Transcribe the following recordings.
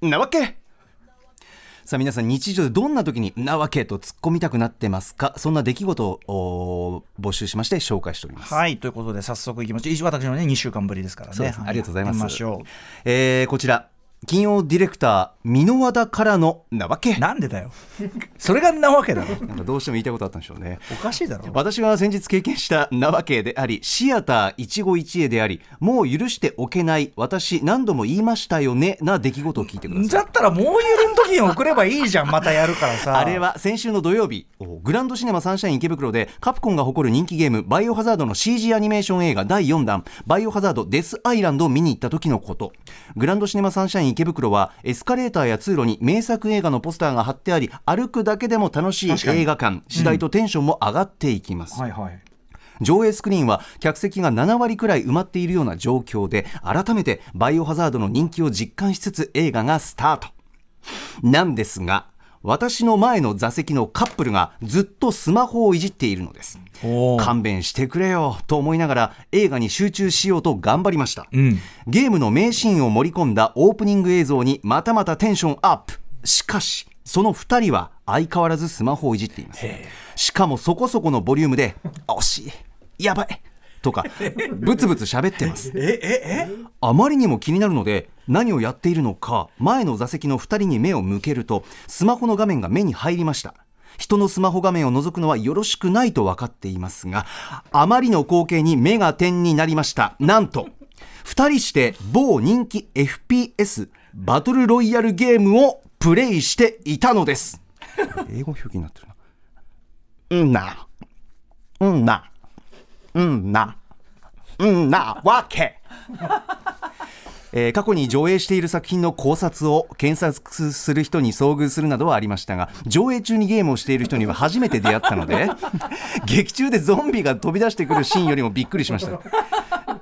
なわけ。さあ皆さん日常でどんな時になわけと突っ込みたくなってますか？そんな出来事を募集しまして紹介しております。はいということで早速いきましょう。私のね2週間ぶりですからね、ありがとうございます、ましょう。えー、こちら金曜ディレクター箕輪田からのなわけ。なんでだよ。それがなわけだろ。なんかどうしても言いたいことあったんでしょうね。おかしいだろ。私が先日経験したなわけでありシアター一期一会でありもう許しておけない私何度も言いましたよねな出来事を聞いてください。だったらもう許ん時に送ればいいじゃんまたやるからさ。あれは先週の土曜日グランドシネマサンシャイン池袋でカプコンが誇る人気ゲームバイオハザードの CG アニメーション映画第4弾バイオハザードデスアイランドを見に行った時のこと。グランドシネマサンシャイン池袋はエスカレーターや通路に名作映画のポスターが貼ってあり歩くだけでも楽しい映画館。次第とテンションも上がっていきます、はいはい。上映スクリーンは客席が7割くらい埋まっているような状況で改めてバイオハザードの人気を実感しつつ映画がスタート。なんですが私の前の座席のカップルがずっとスマホをいじっているのです。勘弁してくれよと思いながら映画に集中しようと頑張りました、ん。ゲームの名シーンを盛り込んだオープニング映像にまたまたテンションアップ。しかしその2人は相変わらずスマホをいじっています。しかもそこそこのボリュームで惜しいやばいとか ブツブツ喋ってます。あまりにも気になるので何をやっているのか前の座席の2人に目を向けるとスマホの画面が目に入りました。人のスマホ画面を覗くのはよろしくないと分かっていますがあまりの光景に目が点になりました。なんと2人して某人気 FPS バトルロイヤルゲームをプレイしていたのです。英語表記になってるな。うんな。うんな。うんな。うんな。わけえー過去に上映している作品の考察を検索する人に遭遇するなどはありましたが上映中にゲームをしている人には初めて出会ったので 劇中でゾンビが飛び出してくるシーンよりもびっくりしました。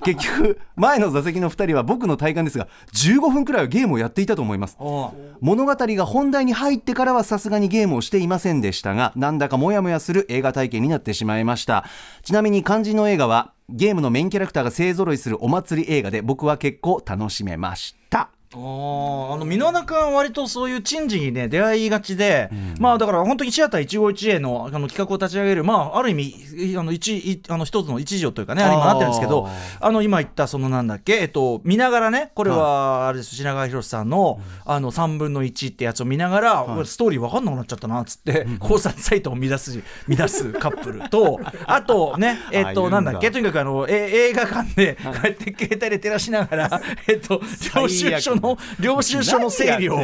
結局前の座席の2人は僕の体感ですが15分くらいはゲームをやっていたと思います。お物語が本題に入ってからはさすがにゲームをしていませんでしたがなんだかモヤモヤする映画体験になってしまいました。ちなみに肝心の映画はゲームのメインキャラクターが勢ぞろいするお祭り映画で僕は結構楽しめましたあーあの箕輪田君は割とそういう珍事にね出会いがちで、まあだから本当にシアター一期一会のあの企画を立ち上げるまあある意味あの一いあの一つの一助というかねあれ今なってるんですけどあの今言ったそのなんだっけえっと見ながらねこれはあれです品川博さんのあの3分の1ってやつを見ながら、俺ストーリー分かんなくなっちゃったなっつって、考察サイトを乱す 乱すカップルとあとね えっとなんだっけとにかくあのえ 映画館でこうやって携帯で照らしながらえっと領収書の領収書の整理を。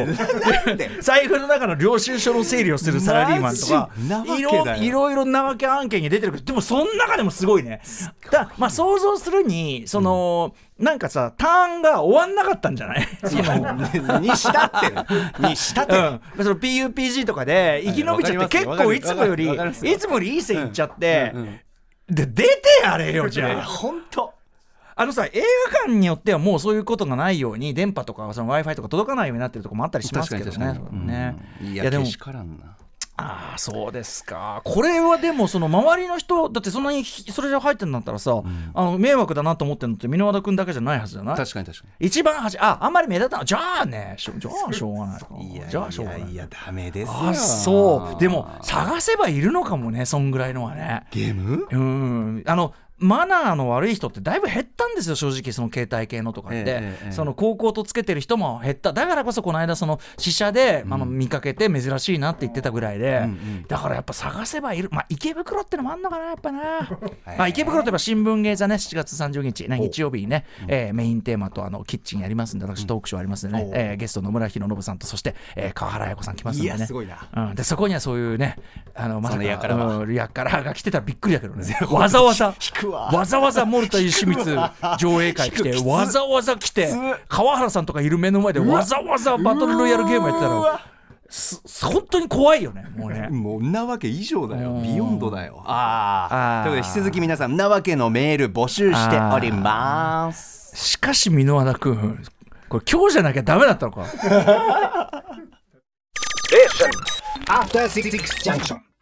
財布の中の領収書の整理をするサラリーマンとかいろい。ろいろなわけ案件に出てる。けどでもその中でもすごいね。だまあ想像するにその、なんかさターンが終わんなかったんじゃない？にしたって にしたって、うん、その PUPG とかで生き延びちゃって、はい結構いつもよりいつもよりいい線いっちゃって、うんうんで出てやれよじゃあ。本当あのさ映画館によってはもうそういうことがないように電波とか w i f i とか届かないようになってるとこもあったりしますけどね。ね。うん。いいやでもやけしからんな。ああそうですか。これはでもその周りの人だってそんなにひそれじゃ入ってんだったらさ、あの迷惑だなと思ってるのって箕輪田君だけじゃないはずじゃない？確かに確か一番端ああんまり目立たない。じゃあねじゃあ しょうがないかにいやじゃあしょうがない。いやダメですよ。あそう。でも探せばいるのかもねそんぐらいのはね。ゲーム？うん。あのマナーの悪い人ってだいぶ減ったんですよ正直その携帯系のとかって、ええええその高校とつけてる人も減った。だからこそこの間その試写で、あの見かけて珍しいなって言ってたぐらいで、んだからやっぱ探せばいる。まあ池袋ってのもあんのかなやっぱな、えまあ、池袋といえば新聞芸座ね7月30日、ね、日曜日にね、えーメインテーマとあのキッチンやりますんで私トークショーありますんでね、えーゲスト野村弘信さんとそして、えー川原綾子さん来ますんでね。すごいな。うん、でそこにはそういうねあのまさかやからは。うんやからが来てたらびっくりだけどね。わざわざ。くわ。わざわざ森田義満 上映会来てわざわざ来て川原さんとかいる目の前でわ。ざわざバトルロイヤルゲームやってたらす本当に怖いよねもうね。もうなわけ以上だよ。うん。ビヨンドだよ。ああということで引き続き皆さんなわけのメール募集しております。しかし箕輪田君これ今日じゃなきゃダメだったのか。After Six Junction.